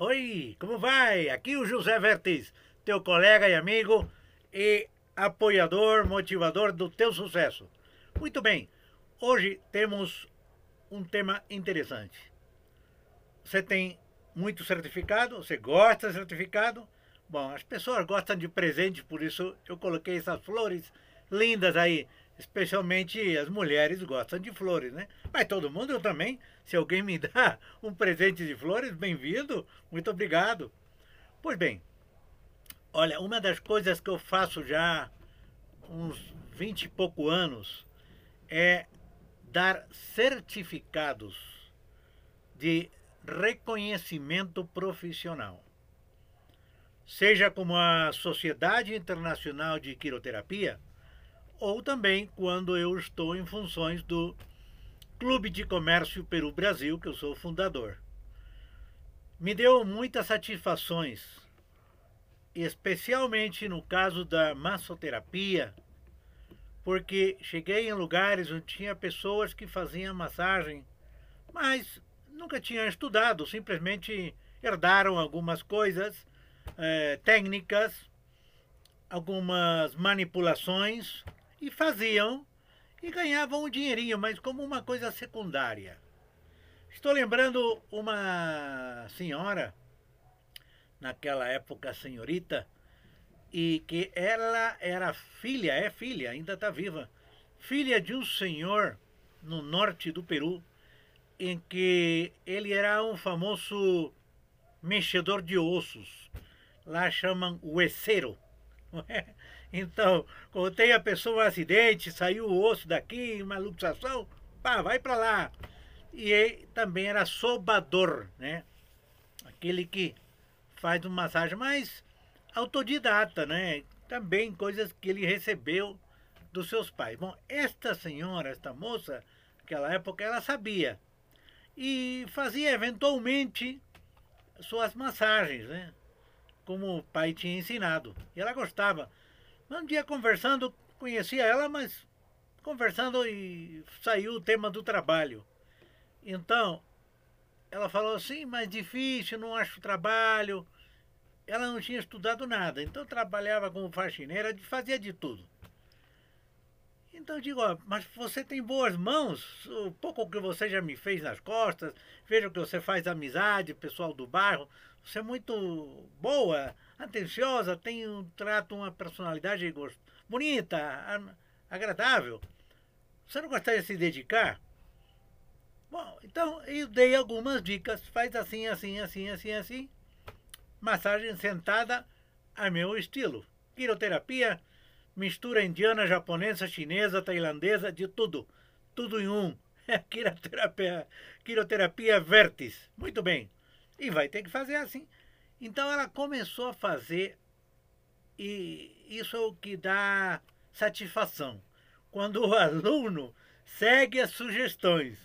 Oi, como vai? Aqui o José Vertes, teu colega e amigo e apoiador, motivador do teu sucesso. Muito bem, hoje temos um tema interessante. Você tem muito certificado? Você gosta de certificado? Bom, as pessoas gostam de presente, por isso eu coloquei essas flores lindas aí. Especialmente as mulheres gostam de flores, né? Mas todo mundo eu também. Se alguém me dá um presente de flores, bem-vindo. Muito obrigado. Pois bem, olha, uma das coisas que eu faço já uns 20 e pouco anos é dar certificados de reconhecimento profissional. Seja como a Sociedade Internacional de Quiroterapia, ou também quando eu estou em funções do Clube de Comércio Peru Brasil, que eu sou fundador. Me deu muitas satisfações, especialmente no caso da massoterapia, porque cheguei em lugares onde tinha pessoas que faziam massagem, mas nunca tinham estudado, simplesmente herdaram algumas coisas é, técnicas, algumas manipulações e faziam e ganhavam um dinheirinho, mas como uma coisa secundária. Estou lembrando uma senhora, naquela época senhorita, e que ela era filha, é filha, ainda está viva, filha de um senhor no norte do Peru, em que ele era um famoso mexedor de ossos. Lá chamam hueseiro. É? Então, quando tem a pessoa um acidente, saiu o osso daqui, uma luxação, pá, vai para lá. E ele também era sobador, né? Aquele que faz uma massagem mais autodidata, né? Também coisas que ele recebeu dos seus pais. Bom, esta senhora, esta moça, naquela época, ela sabia. E fazia eventualmente suas massagens, né? Como o pai tinha ensinado. E ela gostava. Um dia conversando, conhecia ela, mas conversando e saiu o tema do trabalho. Então, ela falou assim, mas difícil, não acho trabalho. Ela não tinha estudado nada, então trabalhava como faxineira, fazia de tudo. Então eu digo, ó, mas você tem boas mãos, o pouco que você já me fez nas costas, vejo que você faz amizade, pessoal do bairro, você é muito boa, atenciosa, tem um trato, uma personalidade bonita, agradável. Você não gostaria de se dedicar? Bom, então eu dei algumas dicas. Faz assim, assim, assim, assim, assim. Massagem sentada a meu estilo. Quiroterapia, mistura indiana, japonesa, chinesa, tailandesa, de tudo. Tudo em um. quiroterapia, quiroterapia vértice. Muito bem. E vai ter que fazer assim. Então ela começou a fazer e isso é o que dá satisfação. Quando o aluno segue as sugestões.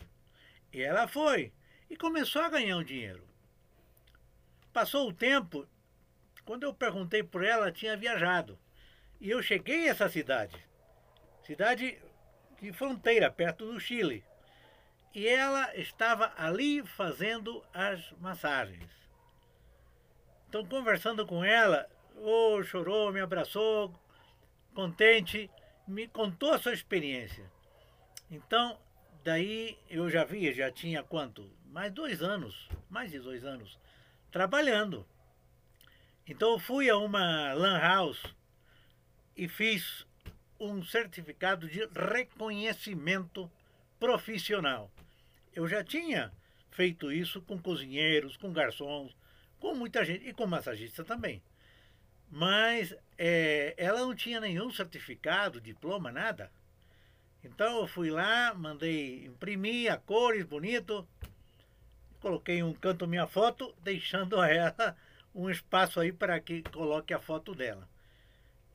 E ela foi e começou a ganhar um dinheiro. Passou o tempo, quando eu perguntei por ela, ela tinha viajado. E eu cheguei a essa cidade, cidade de fronteira, perto do Chile. E ela estava ali fazendo as massagens. Então, conversando com ela, oh, chorou, me abraçou, contente, me contou a sua experiência. Então, daí eu já vi, já tinha quanto? Mais dois anos, mais de dois anos, trabalhando. Então eu fui a uma lan house e fiz um certificado de reconhecimento profissional. Eu já tinha feito isso com cozinheiros, com garçons, com muita gente, e com massagista também. Mas é, ela não tinha nenhum certificado, diploma, nada. Então eu fui lá, mandei imprimir a cores bonito, coloquei um canto minha foto, deixando a ela um espaço aí para que coloque a foto dela.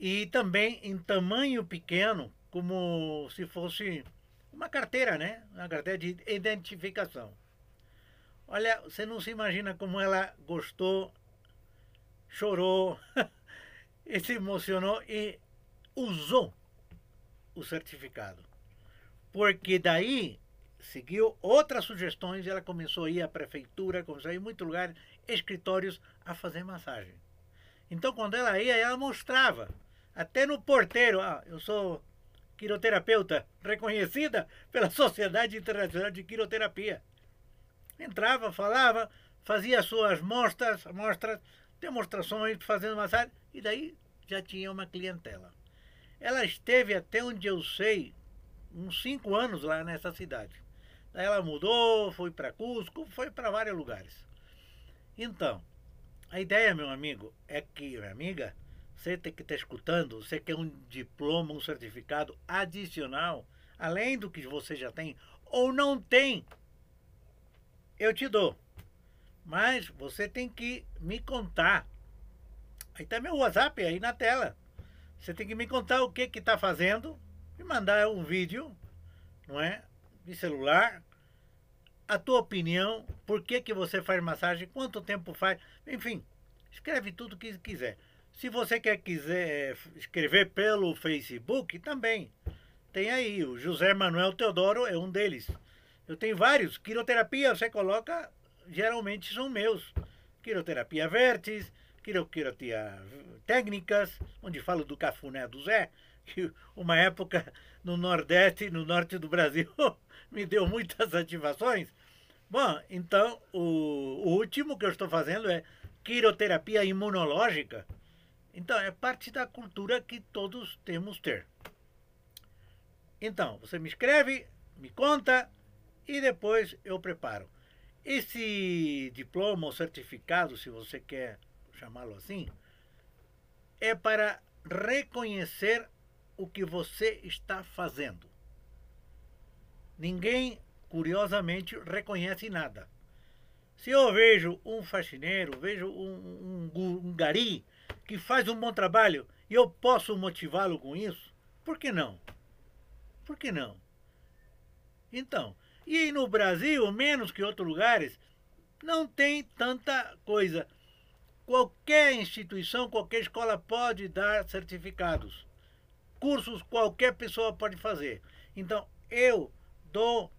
E também em tamanho pequeno, como se fosse uma carteira, né? Uma carteira de identificação. Olha, você não se imagina como ela gostou, chorou, se emocionou e usou o certificado. Porque daí seguiu outras sugestões e ela começou a ir à prefeitura, começou a ir em muitos lugares, escritórios, a fazer massagem. Então, quando ela ia, ela mostrava, até no porteiro, ah, eu sou quiroterapeuta, reconhecida pela Sociedade Internacional de Quiroterapia. Entrava, falava, fazia suas mostras, mostras, demonstrações, fazendo massagem, e daí já tinha uma clientela. Ela esteve até onde eu sei, uns cinco anos lá nessa cidade. Daí ela mudou, foi para Cusco, foi para vários lugares. Então, a ideia, meu amigo, é que, minha amiga, você tem que estar escutando, você quer um diploma, um certificado adicional, além do que você já tem, ou não tem, eu te dou. Mas você tem que me contar. Aí tá meu WhatsApp aí na tela. Você tem que me contar o que que está fazendo, me mandar um vídeo, não é? De celular, a tua opinião, por que, que você faz massagem, quanto tempo faz, enfim, escreve tudo que quiser. Se você quer quiser escrever pelo Facebook, também. Tem aí, o José Manuel Teodoro é um deles. Eu tenho vários. Quiroterapia, você coloca, geralmente são meus. Quiroterapia Vertes, quiroterapia técnicas, onde falo do cafuné do Zé, que uma época no Nordeste, no norte do Brasil, me deu muitas ativações. Bom, então o, o último que eu estou fazendo é quiroterapia imunológica. Então, é parte da cultura que todos temos ter. Então, você me escreve, me conta e depois eu preparo. Esse diploma ou certificado, se você quer chamá-lo assim, é para reconhecer o que você está fazendo. Ninguém, curiosamente, reconhece nada. Se eu vejo um faxineiro, vejo um, um, um gari que faz um bom trabalho e eu posso motivá-lo com isso, por que não? Por que não? Então, e no Brasil, menos que outros lugares, não tem tanta coisa. Qualquer instituição, qualquer escola pode dar certificados cursos qualquer pessoa pode fazer. Então, eu dou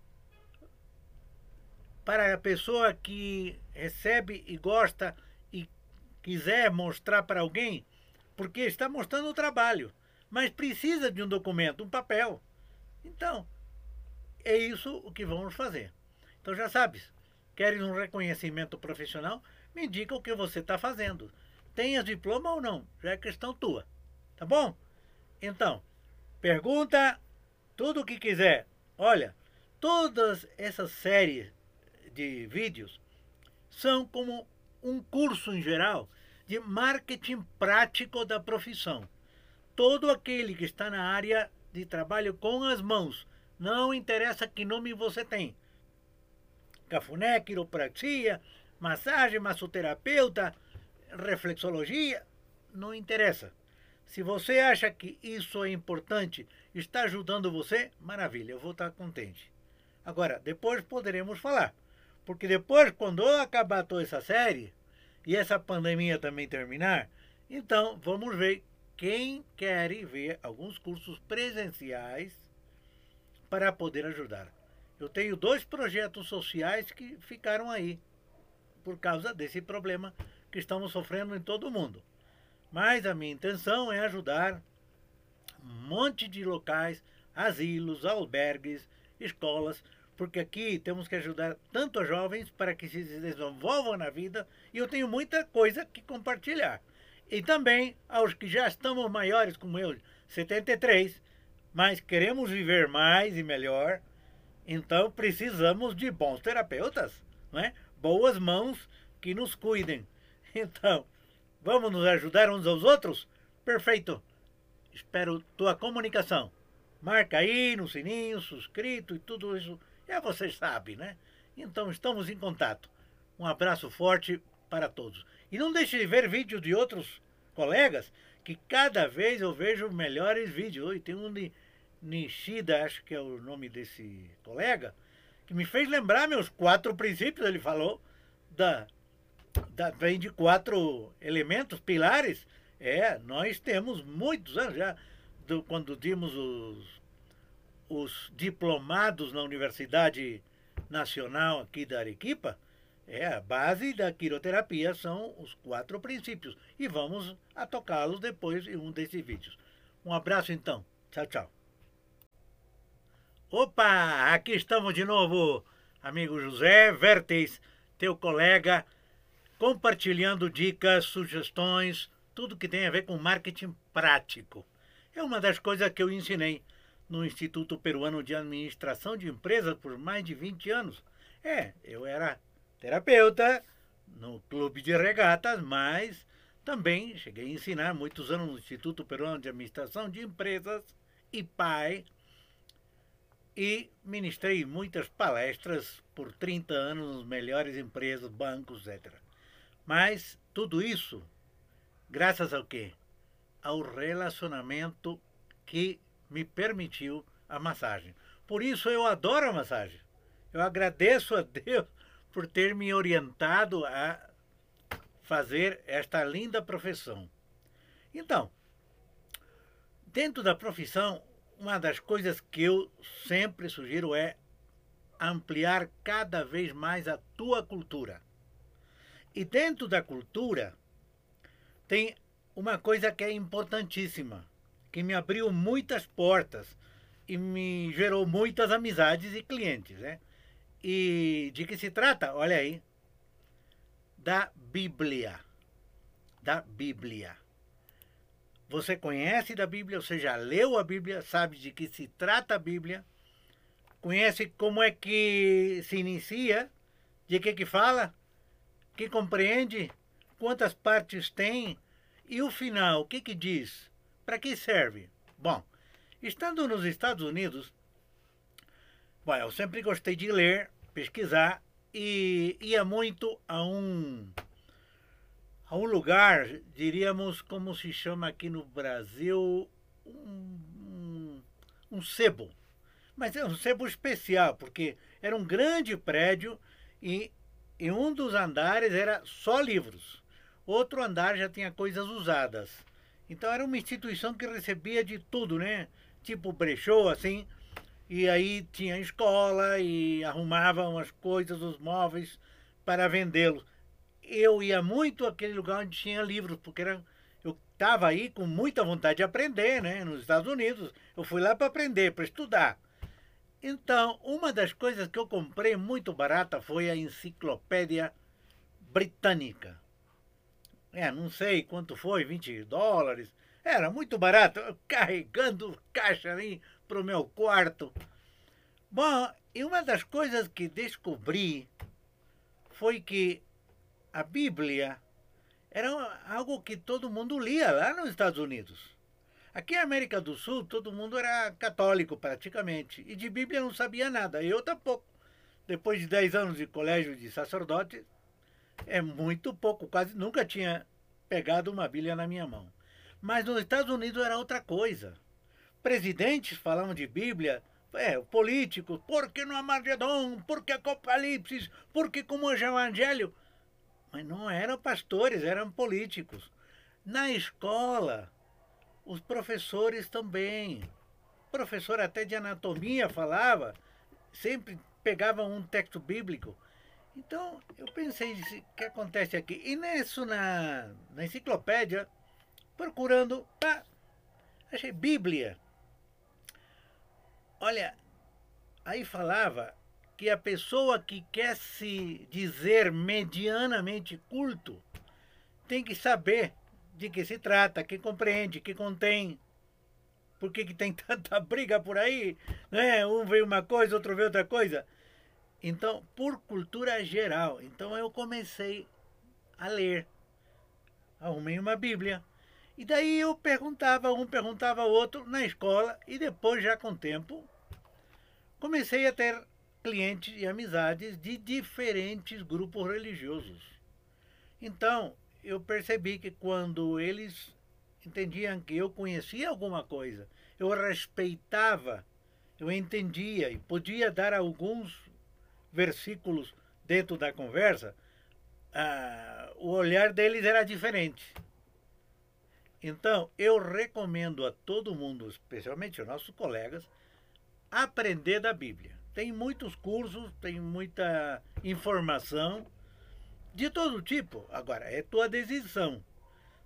para a pessoa que recebe e gosta e quiser mostrar para alguém, porque está mostrando o trabalho, mas precisa de um documento, um papel. Então, é isso o que vamos fazer. Então já sabes, queres um reconhecimento profissional? Me indica o que você está fazendo. Tenhas diploma ou não, já é questão tua. Tá bom? Então, pergunta tudo o que quiser. Olha, todas essas séries de vídeos são como um curso em geral de marketing prático da profissão. Todo aquele que está na área de trabalho com as mãos, não interessa que nome você tem. Cafuné, quiropraxia, massagem, massoterapeuta, reflexologia, não interessa. Se você acha que isso é importante, está ajudando você, maravilha, eu vou estar contente. Agora, depois poderemos falar. Porque depois, quando acabar toda essa série, e essa pandemia também terminar, então vamos ver quem quer ver alguns cursos presenciais para poder ajudar. Eu tenho dois projetos sociais que ficaram aí por causa desse problema que estamos sofrendo em todo o mundo. Mas a minha intenção é ajudar um monte de locais, asilos, albergues, escolas, porque aqui temos que ajudar tanto jovens para que se desenvolvam na vida e eu tenho muita coisa que compartilhar. E também aos que já estamos maiores como eu, 73, mas queremos viver mais e melhor, então precisamos de bons terapeutas, não é? boas mãos que nos cuidem. Então, Vamos nos ajudar uns aos outros? Perfeito. Espero tua comunicação. Marca aí no sininho, suscrito e tudo isso. É, você sabe, né? Então estamos em contato. Um abraço forte para todos. E não deixe de ver vídeos de outros colegas, que cada vez eu vejo melhores vídeos. E tem um de Nishida, acho que é o nome desse colega, que me fez lembrar meus quatro princípios, ele falou, da da, vem de quatro elementos, pilares. É, nós temos muitos anos já, do, quando dimos os, os diplomados na Universidade Nacional aqui da Arequipa, é a base da quiroterapia são os quatro princípios. E vamos a tocá-los depois em um desses vídeos. Um abraço então. Tchau, tchau. Opa, aqui estamos de novo, amigo José Vertes, teu colega, compartilhando dicas, sugestões, tudo que tem a ver com marketing prático. É uma das coisas que eu ensinei no Instituto Peruano de Administração de Empresas por mais de 20 anos. É, eu era terapeuta no clube de regatas, mas também cheguei a ensinar muitos anos no Instituto Peruano de Administração de Empresas e pai e ministrei muitas palestras por 30 anos nas melhores empresas, bancos, etc. Mas tudo isso graças ao quê? Ao relacionamento que me permitiu a massagem. Por isso eu adoro a massagem. Eu agradeço a Deus por ter me orientado a fazer esta linda profissão. Então, dentro da profissão, uma das coisas que eu sempre sugiro é ampliar cada vez mais a tua cultura. E dentro da cultura tem uma coisa que é importantíssima, que me abriu muitas portas e me gerou muitas amizades e clientes, né? E de que se trata? Olha aí, da Bíblia. Da Bíblia. Você conhece da Bíblia, você já leu a Bíblia, sabe de que se trata a Bíblia, conhece como é que se inicia, de que que fala, que compreende, quantas partes tem? E o final, o que que diz, para que serve? Bom, estando nos Estados Unidos, eu sempre gostei de ler, pesquisar e ia muito a um a um lugar, diríamos, como se chama aqui no Brasil, um, um, um sebo. Mas é um sebo especial, porque era um grande prédio e em um dos andares era só livros. Outro andar já tinha coisas usadas. Então era uma instituição que recebia de tudo, né? Tipo brechó, assim. E aí tinha escola e arrumava umas coisas, os móveis para vendê-los eu ia muito àquele lugar onde tinha livros, porque era, eu estava aí com muita vontade de aprender, né? Nos Estados Unidos. Eu fui lá para aprender, para estudar. Então, uma das coisas que eu comprei muito barata foi a enciclopédia britânica. É, não sei quanto foi, 20 dólares. Era muito barato, carregando caixa ali para o meu quarto. Bom, e uma das coisas que descobri foi que a Bíblia era algo que todo mundo lia lá nos Estados Unidos. Aqui na América do Sul, todo mundo era católico praticamente, e de Bíblia não sabia nada, eu tampouco. Depois de 10 anos de colégio de sacerdote, é muito pouco, quase nunca tinha pegado uma Bíblia na minha mão. Mas nos Estados Unidos era outra coisa. Presidentes falavam de Bíblia, é, políticos, porque no Amagedon, porque Apocalipse, porque como é o Evangelho. Mas não eram pastores, eram políticos. Na escola, os professores também. O professor até de anatomia falava, sempre pegava um texto bíblico. Então, eu pensei, o que acontece aqui? E nisso, na, na enciclopédia, procurando, pá, achei Bíblia. Olha, aí falava que a pessoa que quer se dizer medianamente culto tem que saber de que se trata, que compreende, que contém. Por que, que tem tanta briga por aí? Né? Um vê uma coisa, outro vê outra coisa. Então, por cultura geral. Então eu comecei a ler. Arrumei uma Bíblia. E daí eu perguntava, um perguntava ao outro na escola, e depois, já com o tempo, comecei a ter clientes e amizades de diferentes grupos religiosos. Então, eu percebi que quando eles entendiam que eu conhecia alguma coisa, eu respeitava, eu entendia e podia dar alguns versículos dentro da conversa, ah, o olhar deles era diferente. Então, eu recomendo a todo mundo, especialmente aos nossos colegas, aprender da Bíblia. Tem muitos cursos, tem muita informação de todo tipo. Agora, é tua decisão.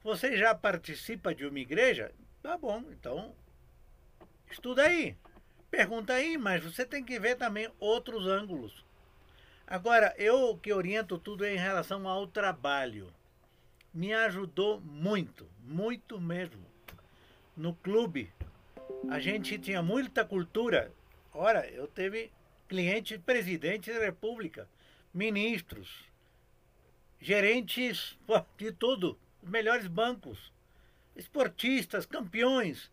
Você já participa de uma igreja? Tá bom, então estuda aí. Pergunta aí, mas você tem que ver também outros ângulos. Agora, eu que oriento tudo em relação ao trabalho. Me ajudou muito, muito mesmo. No clube, a gente tinha muita cultura. Ora, eu teve clientes, presidentes da república, ministros, gerentes de tudo, os melhores bancos, esportistas, campeões.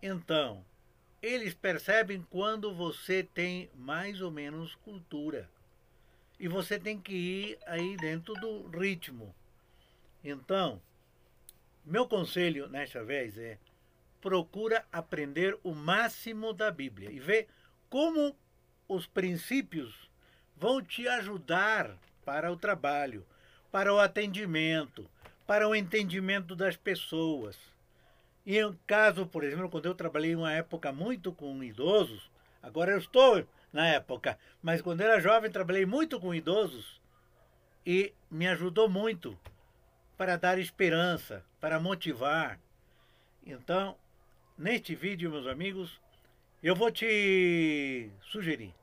Então, eles percebem quando você tem mais ou menos cultura. E você tem que ir aí dentro do ritmo. Então, meu conselho nesta vez é procura aprender o máximo da Bíblia e ver como os princípios vão te ajudar para o trabalho, para o atendimento, para o entendimento das pessoas. E em caso, por exemplo, quando eu trabalhei uma época muito com idosos, agora eu estou na época, mas quando era jovem trabalhei muito com idosos e me ajudou muito para dar esperança, para motivar. Então, neste vídeo, meus amigos, eu vou te sugerir.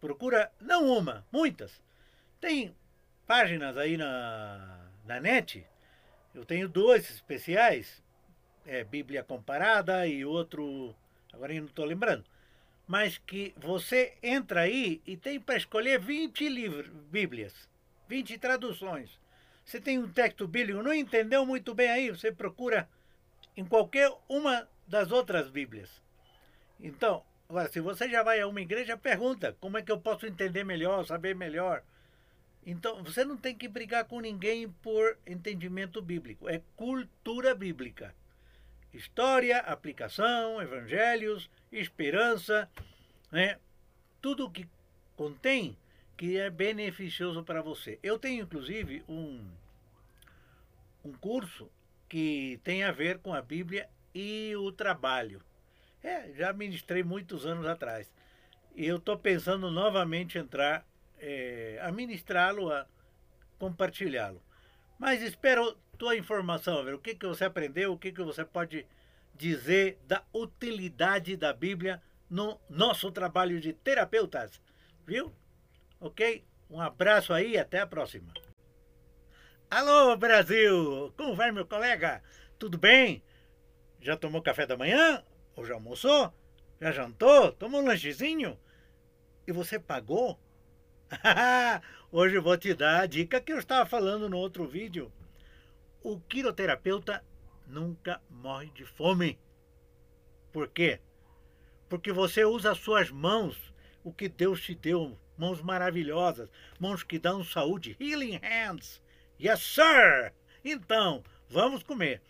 Procura, não uma, muitas. Tem páginas aí na, na net. Eu tenho dois especiais é, Bíblia Comparada e outro, agora eu não estou lembrando, mas que você entra aí e tem para escolher 20 livros, Bíblias, 20 traduções. Você tem um texto bíblico, não entendeu muito bem aí, você procura em qualquer uma das outras Bíblias. Então, agora, se você já vai a uma igreja, pergunta como é que eu posso entender melhor, saber melhor. Então, você não tem que brigar com ninguém por entendimento bíblico, é cultura bíblica. História, aplicação, evangelhos, esperança, né? tudo que contém que é beneficioso para você. Eu tenho inclusive um, um curso que tem a ver com a Bíblia e o trabalho. É, já ministrei muitos anos atrás. E eu estou pensando novamente entrar é, a ministrá-lo, a compartilhá-lo. Mas espero tua informação, ver o que, que você aprendeu, o que, que você pode dizer da utilidade da Bíblia no nosso trabalho de terapeutas. Viu? Ok? Um abraço aí e até a próxima. Alô, Brasil! Como vai, meu colega? Tudo bem? Já tomou café da manhã? Ou já almoçou? Já jantou? Tomou um lanchezinho? E você pagou? Hoje eu vou te dar a dica que eu estava falando no outro vídeo o quiroterapeuta nunca morre de fome. Por quê? Porque você usa as suas mãos, o que Deus te deu, mãos maravilhosas, mãos que dão saúde, healing hands. Yes, sir! Então, vamos comer.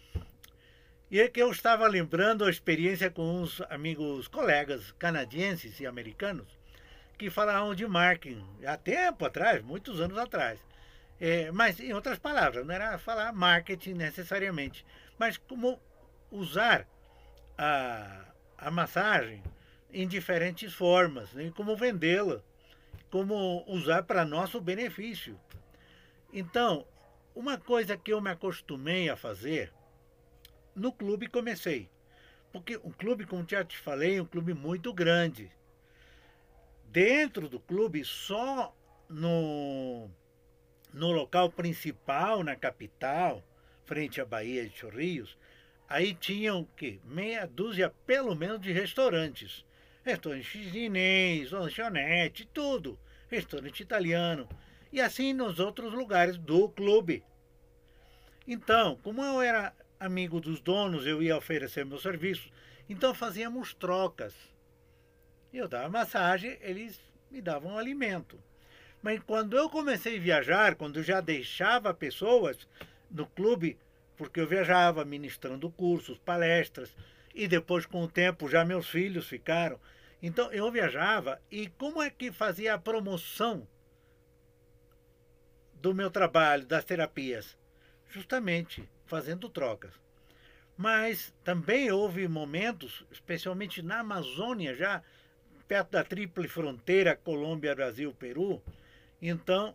E é que eu estava lembrando a experiência com uns amigos, colegas canadienses e americanos, que falavam de marketing há tempo atrás, muitos anos atrás. É, mas, em outras palavras, não era falar marketing necessariamente, mas como usar a, a massagem em diferentes formas, né? como vendê-la, como usar para nosso benefício. Então, uma coisa que eu me acostumei a fazer, no clube comecei. Porque um clube, como já te falei, é um clube muito grande. Dentro do clube, só no no local principal, na capital, frente à Baía de Chorrios, aí tinham que meia dúzia pelo menos de restaurantes. Restaurante chinês, lanchonete, tudo. Restaurante italiano. E assim nos outros lugares do clube. Então, como eu era amigo dos donos, eu ia oferecer meus serviços. Então fazíamos trocas. Eu dava massagem, eles me davam alimento. Mas quando eu comecei a viajar, quando eu já deixava pessoas no clube, porque eu viajava ministrando cursos, palestras, e depois com o tempo já meus filhos ficaram. Então eu viajava e como é que fazia a promoção do meu trabalho, das terapias? Justamente fazendo trocas. Mas também houve momentos, especialmente na Amazônia, já perto da tríplice fronteira Colômbia, Brasil, Peru. Então,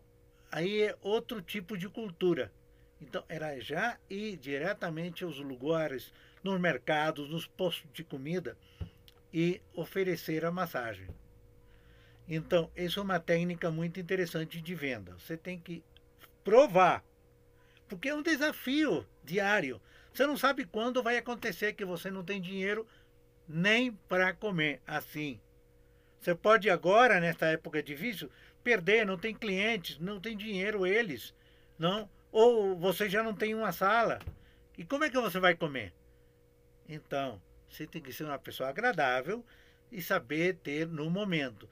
aí é outro tipo de cultura. Então, era já ir diretamente aos lugares, nos mercados, nos postos de comida e oferecer a massagem. Então, essa é uma técnica muito interessante de venda. Você tem que provar, porque é um desafio diário. Você não sabe quando vai acontecer que você não tem dinheiro nem para comer assim. Você pode agora, nesta época difícil, perder, não tem clientes, não tem dinheiro eles, não? Ou você já não tem uma sala. E como é que você vai comer? Então, você tem que ser uma pessoa agradável e saber ter no momento.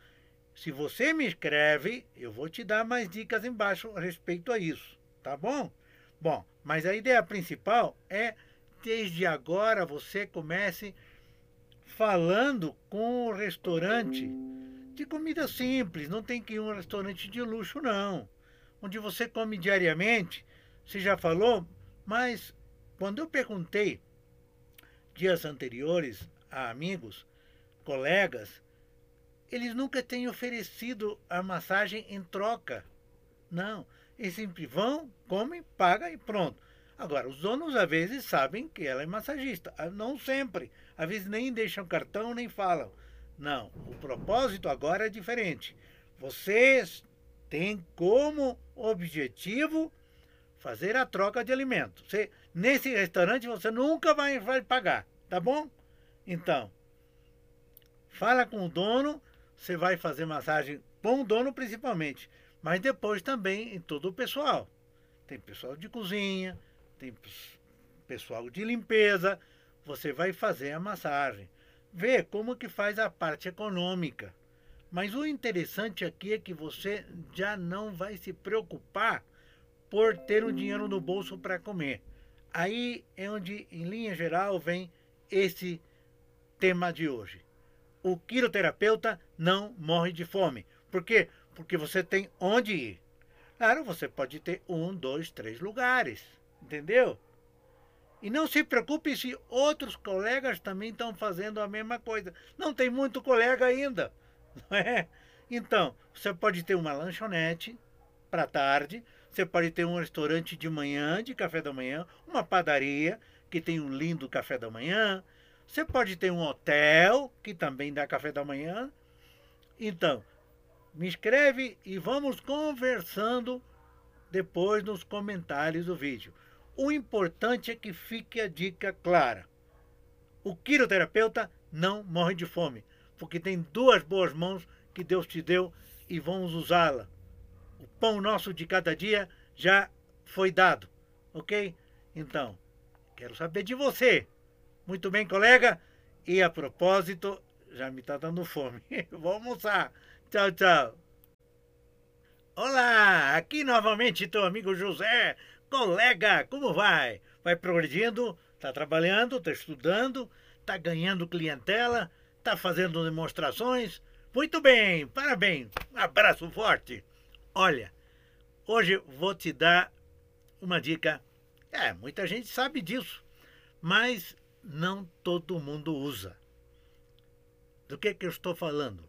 Se você me escreve, eu vou te dar mais dicas embaixo a respeito a isso, tá bom? Bom, mas a ideia principal é desde agora você comece falando com o restaurante de comida simples, não tem que ir um restaurante de luxo não, onde você come diariamente, você já falou, mas quando eu perguntei dias anteriores a amigos, colegas, eles nunca têm oferecido a massagem em troca. Não. Eles sempre vão, comem, pagam e pronto. Agora, os donos às vezes sabem que ela é massagista. Ah, não sempre. Às vezes nem deixam cartão, nem falam. Não. O propósito agora é diferente. Vocês têm como objetivo fazer a troca de alimentos. Você, nesse restaurante você nunca vai, vai pagar, tá bom? Então, fala com o dono você vai fazer massagem com o dono principalmente, mas depois também em todo o pessoal. Tem pessoal de cozinha, tem pessoal de limpeza, você vai fazer a massagem. Vê como que faz a parte econômica. Mas o interessante aqui é que você já não vai se preocupar por ter o dinheiro no bolso para comer. Aí é onde, em linha geral, vem esse tema de hoje o quiroterapeuta não morre de fome. Por quê? Porque você tem onde ir. Claro, você pode ter um, dois, três lugares. Entendeu? E não se preocupe se outros colegas também estão fazendo a mesma coisa. Não tem muito colega ainda. Não é? Então, você pode ter uma lanchonete para tarde, você pode ter um restaurante de manhã, de café da manhã, uma padaria que tem um lindo café da manhã, você pode ter um hotel que também dá café da manhã. Então, me escreve e vamos conversando depois nos comentários do vídeo. O importante é que fique a dica clara. O quiroterapeuta não morre de fome, porque tem duas boas mãos que Deus te deu e vamos usá-la. O pão nosso de cada dia já foi dado, ok? Então, quero saber de você. Muito bem, colega. E a propósito, já me está dando fome. Vou almoçar. Tchau, tchau. Olá, aqui novamente teu amigo José. Colega, como vai? Vai progredindo? Está trabalhando? Está estudando? Está ganhando clientela? Está fazendo demonstrações? Muito bem, parabéns. Um abraço forte. Olha, hoje vou te dar uma dica. É, muita gente sabe disso, mas não todo mundo usa. Do que, que eu estou falando?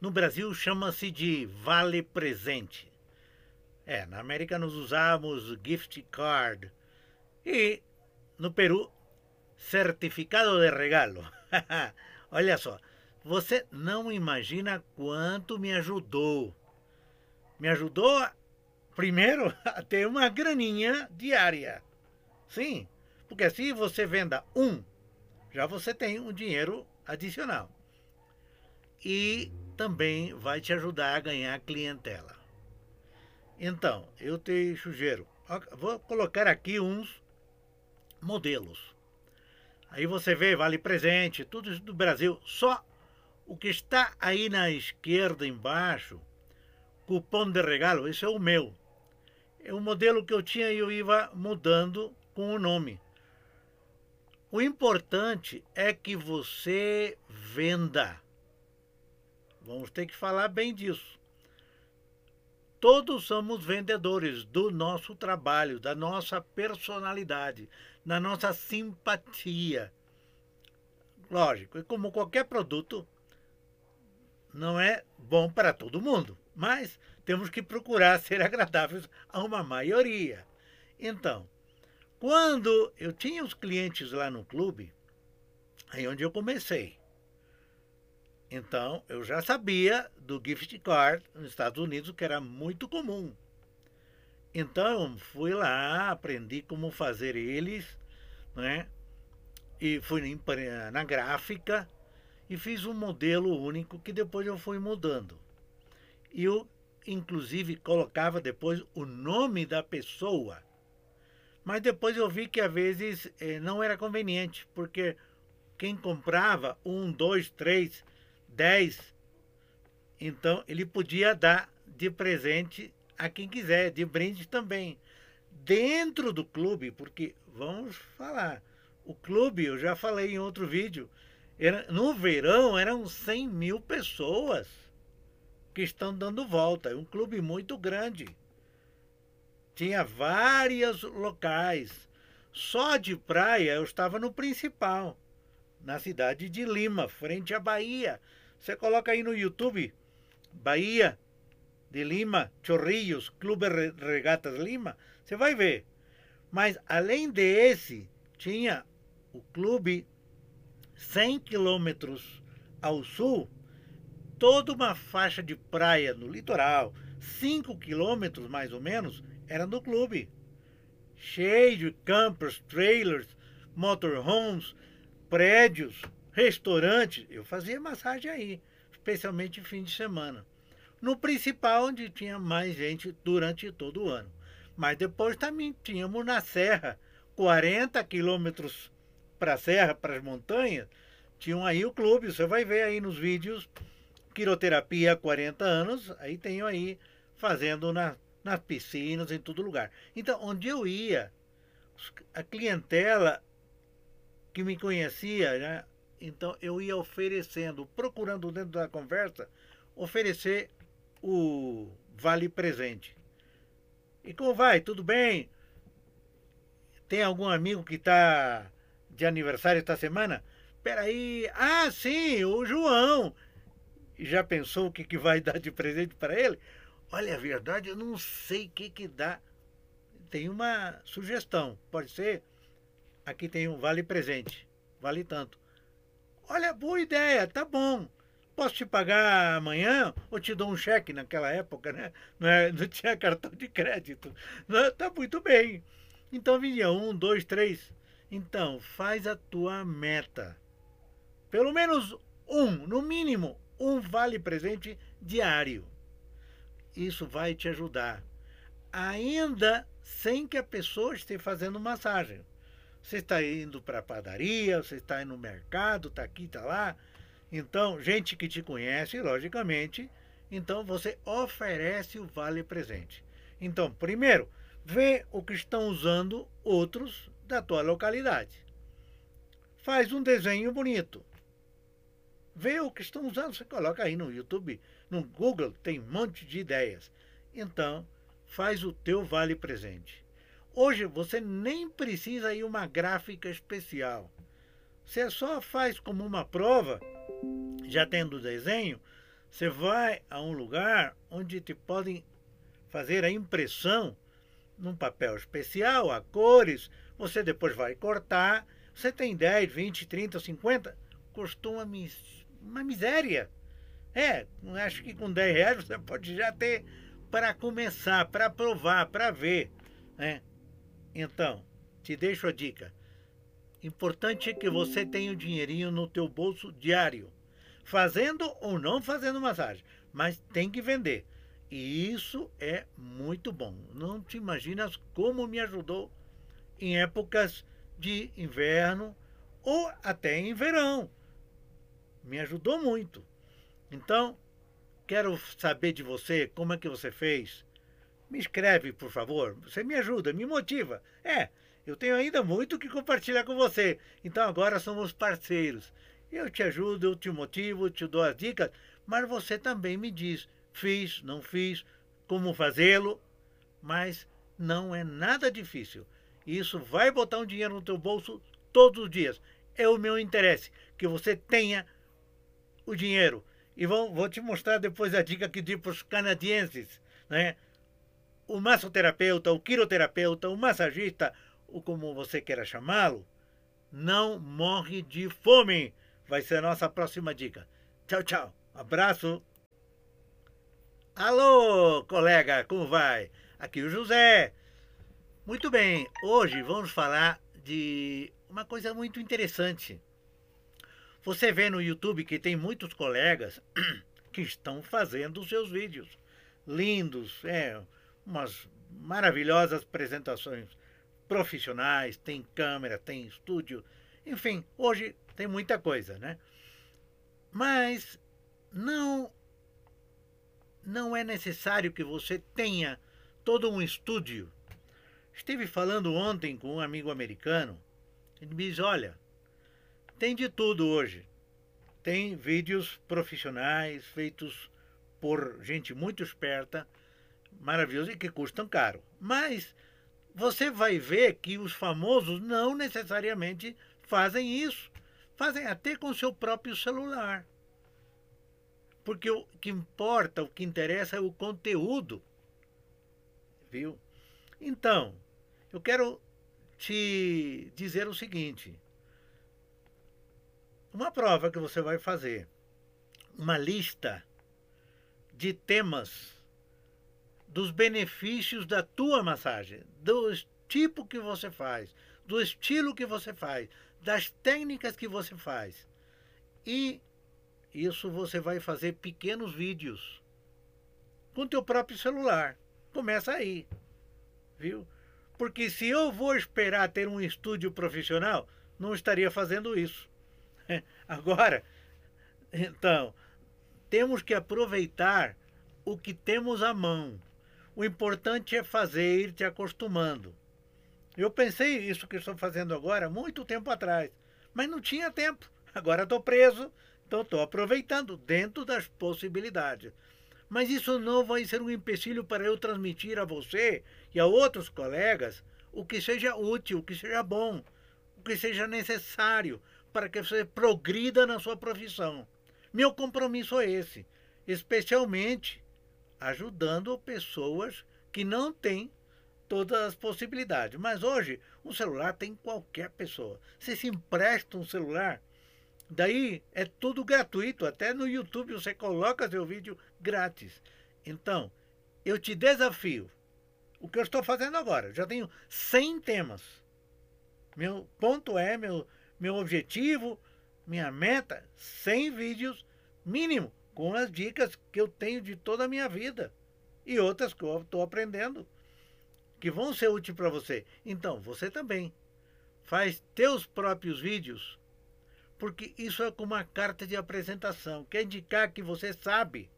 No Brasil chama-se de vale presente. É, na América nós usamos gift card. E no Peru, certificado de regalo. Olha só, você não imagina quanto me ajudou. Me ajudou, primeiro, a ter uma graninha diária. Sim, porque se você venda um, já você tem um dinheiro adicional. E também vai te ajudar a ganhar clientela. Então, eu te sugiro, vou colocar aqui uns modelos. Aí você vê, vale presente, tudo isso do Brasil. Só o que está aí na esquerda embaixo, cupom de regalo, esse é o meu. É um modelo que eu tinha e eu ia mudando com o nome. O importante é que você venda. Vamos ter que falar bem disso. todos somos vendedores do nosso trabalho, da nossa personalidade, da nossa simpatia. Lógico, e como qualquer produto, não é bom para todo mundo, mas temos que procurar ser agradáveis a uma maioria. Então, quando eu tinha os clientes lá no clube, aí onde eu comecei. Então, eu já sabia do gift card nos Estados Unidos, que era muito comum. Então, fui lá, aprendi como fazer eles, né? E fui na gráfica e fiz um modelo único que depois eu fui mudando. E eu, inclusive, colocava depois o nome da pessoa. Mas depois eu vi que às vezes eh, não era conveniente, porque quem comprava um, dois, três, dez, então ele podia dar de presente a quem quiser, de brinde também. Dentro do clube, porque vamos falar, o clube, eu já falei em outro vídeo, era, no verão eram 100 mil pessoas que estão dando volta. É um clube muito grande. Tinha vários locais. Só de praia eu estava no principal, na cidade de Lima, frente à Bahia. Você coloca aí no YouTube, Bahia de Lima, Chorrillos, Clube Regatas Lima, você vai ver. Mas além desse, tinha o clube 100 quilômetros ao sul, toda uma faixa de praia no litoral, 5 quilômetros mais ou menos, era no clube. Cheio de campers, trailers, motorhomes, prédios, restaurantes. Eu fazia massagem aí, especialmente fim de semana. No principal, onde tinha mais gente durante todo o ano. Mas depois também tínhamos na Serra, 40 quilômetros para a serra, para as montanhas, tinham aí o clube. Você vai ver aí nos vídeos quiroterapia há 40 anos, aí tenho aí fazendo na, nas piscinas, em todo lugar. Então, onde eu ia, a clientela que me conhecia, né? Então eu ia oferecendo, procurando dentro da conversa, oferecer o vale presente. E como vai? Tudo bem? Tem algum amigo que está de aniversário esta semana? Peraí, ah, sim, o João. Já pensou o que, que vai dar de presente para ele? Olha, a verdade, eu não sei o que, que dá. Tem uma sugestão, pode ser? Aqui tem um vale presente, vale tanto. Olha, boa ideia, tá bom. Posso te pagar amanhã ou te dou um cheque naquela época, né? Não, é, não tinha cartão de crédito. Não, tá muito bem. Então vinha um, dois, três. Então, faz a tua meta. Pelo menos um, no mínimo, um vale presente diário. Isso vai te ajudar. Ainda sem que a pessoa esteja fazendo massagem. Você está indo para a padaria, você está indo no mercado, está aqui, está lá. Então, gente que te conhece, logicamente, então você oferece o vale presente. Então, primeiro, vê o que estão usando outros da tua localidade. Faz um desenho bonito. Vê o que estão usando, você coloca aí no YouTube, no Google, tem um monte de ideias. Então, faz o teu vale presente. Hoje você nem precisa ir uma gráfica especial. Você só faz como uma prova, já tendo o desenho, você vai a um lugar onde te podem fazer a impressão num papel especial, a cores, você depois vai cortar. Você tem 10, 20, 30, 50, custou uma, mis uma miséria. É, acho que com 10 reais você pode já ter para começar, para provar, para ver. Né? Então, te deixo a dica. Importante é que você tenha o dinheirinho no teu bolso diário. Fazendo ou não fazendo massagem. Mas tem que vender. E isso é muito bom. Não te imaginas como me ajudou em épocas de inverno ou até em verão. Me ajudou muito. Então, quero saber de você como é que você fez. Me escreve, por favor. Você me ajuda, me motiva. É, eu tenho ainda muito que compartilhar com você. Então agora somos parceiros. Eu te ajudo, eu te motivo, te dou as dicas, mas você também me diz: fiz, não fiz, como fazê-lo, mas não é nada difícil. Isso vai botar um dinheiro no teu bolso todos os dias. É o meu interesse que você tenha o dinheiro. E vou, vou te mostrar depois a dica que dei para os canadienses, né? O massoterapeuta, o quiroterapeuta, o massagista, ou como você queira chamá-lo, não morre de fome. Vai ser a nossa próxima dica. Tchau, tchau. Abraço. Alô, colega, como vai? Aqui o José. Muito bem, hoje vamos falar de uma coisa muito interessante. Você vê no YouTube que tem muitos colegas que estão fazendo os seus vídeos. Lindos, é, umas maravilhosas apresentações profissionais, tem câmera, tem estúdio, enfim, hoje tem muita coisa, né? Mas não não é necessário que você tenha todo um estúdio. Estive falando ontem com um amigo americano. Ele me diz: Olha, tem de tudo hoje. Tem vídeos profissionais feitos por gente muito esperta, maravilhoso e que custam caro. Mas você vai ver que os famosos não necessariamente fazem isso. Fazem até com seu próprio celular. Porque o que importa, o que interessa é o conteúdo. Viu? Então, eu quero te dizer o seguinte: uma prova que você vai fazer, uma lista de temas dos benefícios da tua massagem, do tipo que você faz, do estilo que você faz, das técnicas que você faz. E isso você vai fazer pequenos vídeos com teu próprio celular. Começa aí, viu? Porque se eu vou esperar ter um estúdio profissional, não estaria fazendo isso. Agora, então, temos que aproveitar o que temos à mão. O importante é fazer, ir te acostumando. Eu pensei isso que estou fazendo agora muito tempo atrás, mas não tinha tempo. Agora estou preso, então estou aproveitando dentro das possibilidades. Mas isso não vai ser um empecilho para eu transmitir a você e a outros colegas o que seja útil, o que seja bom, o que seja necessário para que você progrida na sua profissão. Meu compromisso é esse, especialmente ajudando pessoas que não têm todas as possibilidades. Mas hoje, um celular tem qualquer pessoa. Você se empresta um celular, Daí é tudo gratuito, até no YouTube você coloca seu vídeo grátis. Então, eu te desafio. O que eu estou fazendo agora, já tenho 100 temas. Meu ponto é, meu, meu objetivo, minha meta, 100 vídeos mínimo, com as dicas que eu tenho de toda a minha vida e outras que eu estou aprendendo, que vão ser úteis para você. Então, você também faz teus próprios vídeos porque isso é como uma carta de apresentação, quer indicar que você sabe.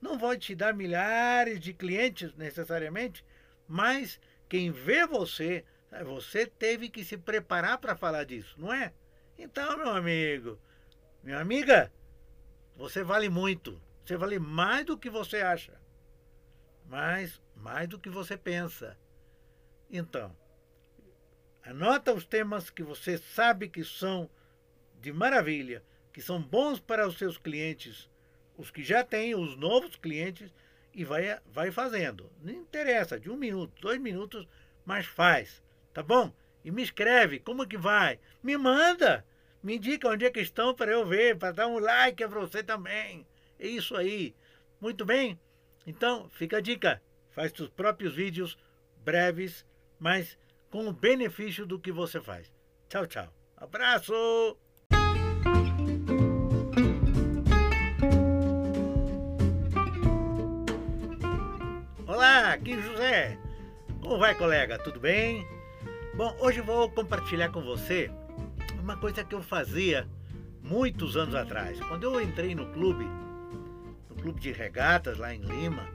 Não vai te dar milhares de clientes necessariamente, mas quem vê você, você teve que se preparar para falar disso, não é? Então, meu amigo, minha amiga, você vale muito. Você vale mais do que você acha. Mais, mais do que você pensa. Então, anota os temas que você sabe que são de maravilha, que são bons para os seus clientes, os que já têm, os novos clientes, e vai, vai fazendo. Não interessa, de um minuto, dois minutos, mas faz, tá bom? E me escreve, como que vai? Me manda, me indica onde é que estão para eu ver, para dar um like para você também. É isso aí. Muito bem? Então, fica a dica. Faz seus próprios vídeos breves, mas com o benefício do que você faz. Tchau, tchau. Abraço! Olá, aqui José. Como vai, colega? Tudo bem? Bom, hoje vou compartilhar com você uma coisa que eu fazia muitos anos atrás. Quando eu entrei no clube, no clube de regatas lá em Lima,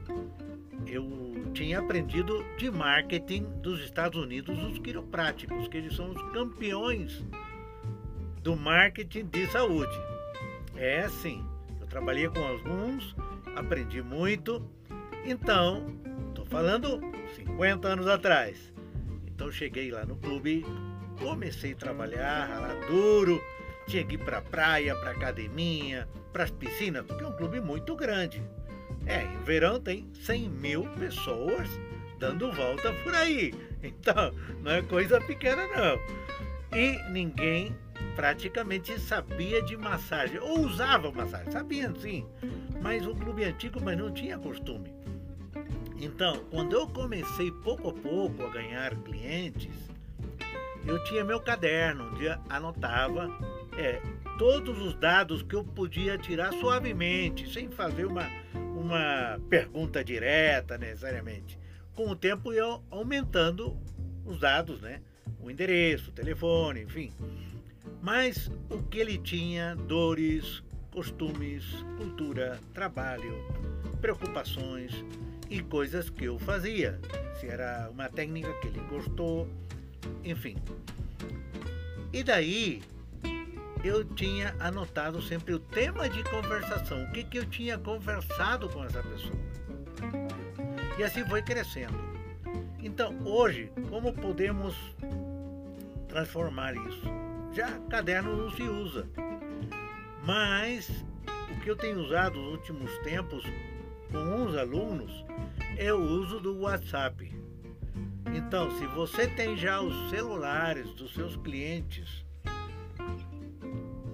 eu tinha aprendido de marketing dos Estados Unidos os quiropráticos, que eles são os campeões do marketing de saúde. É assim, eu trabalhei com alguns, aprendi muito Então, estou falando 50 anos atrás. Então cheguei lá no clube, comecei a trabalhar, ralar duro, tinha que ir para praia, para academia, para as piscinas, porque é um clube muito grande. É, em verão tem 100 mil pessoas dando volta por aí. Então, não é coisa pequena não. E ninguém praticamente sabia de massagem, ou usava massagem, sabiam sim, mas o clube antigo, mas não tinha costume. Então, quando eu comecei pouco a pouco a ganhar clientes, eu tinha meu caderno, onde anotava é, todos os dados que eu podia tirar suavemente, sem fazer uma, uma pergunta direta necessariamente. Com o tempo eu aumentando os dados, né? O endereço, o telefone, enfim. Mas o que ele tinha, dores, costumes, cultura, trabalho, preocupações e coisas que eu fazia. Se era uma técnica que ele gostou, enfim. E daí eu tinha anotado sempre o tema de conversação, o que, que eu tinha conversado com essa pessoa. E assim foi crescendo. Então, hoje, como podemos transformar isso? Já caderno não se usa. Mas o que eu tenho usado nos últimos tempos com uns alunos é o uso do WhatsApp. Então, se você tem já os celulares dos seus clientes,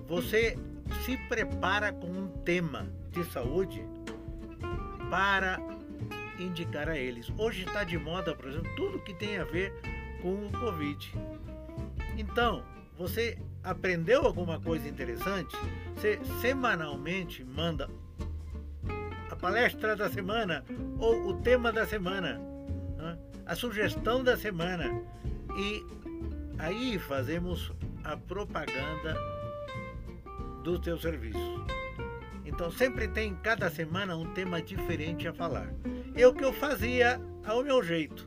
você se prepara com um tema de saúde para indicar a eles. Hoje está de moda, por exemplo, tudo que tem a ver com o Covid. Então, você aprendeu alguma coisa interessante? Você semanalmente manda palestra da semana ou o tema da semana, né? a sugestão da semana. E aí fazemos a propaganda do teu serviço. Então sempre tem cada semana um tema diferente a falar. É o que eu fazia ao meu jeito.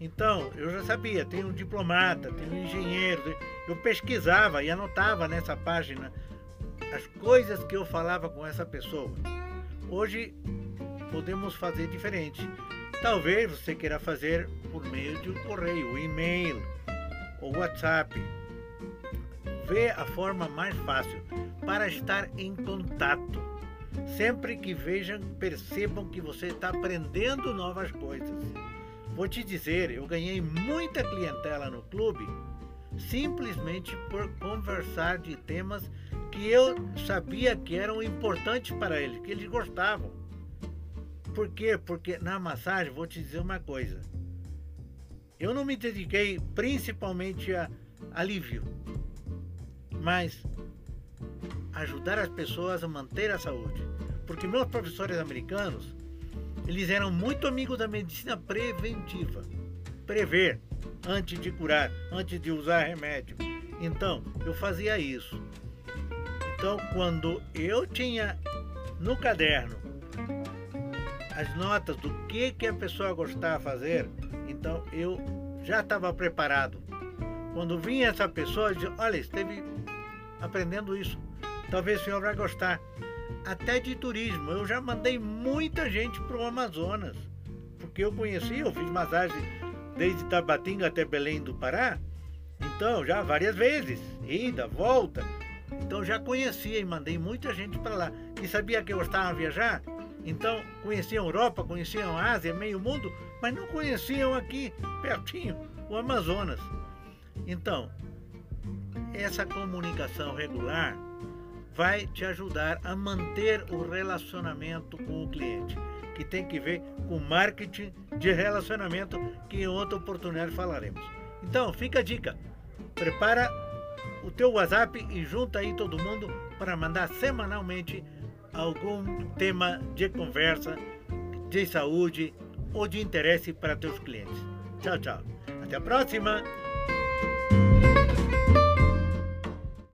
Então, eu já sabia, tem um diplomata, tem um engenheiro, eu pesquisava e anotava nessa página as coisas que eu falava com essa pessoa. Hoje podemos fazer diferente. Talvez você queira fazer por meio de um correio, e-mail ou WhatsApp. Vê a forma mais fácil para estar em contato. Sempre que vejam, percebam que você está aprendendo novas coisas. Vou te dizer, eu ganhei muita clientela no clube simplesmente por conversar de temas que eu sabia que eram importantes para eles, que eles gostavam. Por quê? Porque na massagem, vou te dizer uma coisa. Eu não me dediquei principalmente a alívio, mas ajudar as pessoas a manter a saúde. Porque meus professores americanos, eles eram muito amigos da medicina preventiva. Prever antes de curar, antes de usar remédio. Então, eu fazia isso. Então, quando eu tinha no caderno as notas do que, que a pessoa gostava de fazer, então eu já estava preparado. Quando vinha essa pessoa, eu dizia, olha, esteve aprendendo isso. Talvez o senhor vai gostar. Até de turismo. Eu já mandei muita gente para o Amazonas. Porque eu conheci, eu fiz massagem desde Tabatinga até Belém do Pará. Então, já várias vezes. Ida, volta. Então já conhecia e mandei muita gente para lá. E sabia que eu gostava de viajar? Então conheciam Europa, conheciam Ásia, meio mundo, mas não conheciam aqui, pertinho, o Amazonas. Então, essa comunicação regular vai te ajudar a manter o relacionamento com o cliente, que tem que ver com marketing de relacionamento, que em outra oportunidade falaremos. Então, fica a dica. Prepara o teu WhatsApp e junta aí todo mundo para mandar semanalmente algum tema de conversa, de saúde ou de interesse para teus clientes. Tchau, tchau. Até a próxima!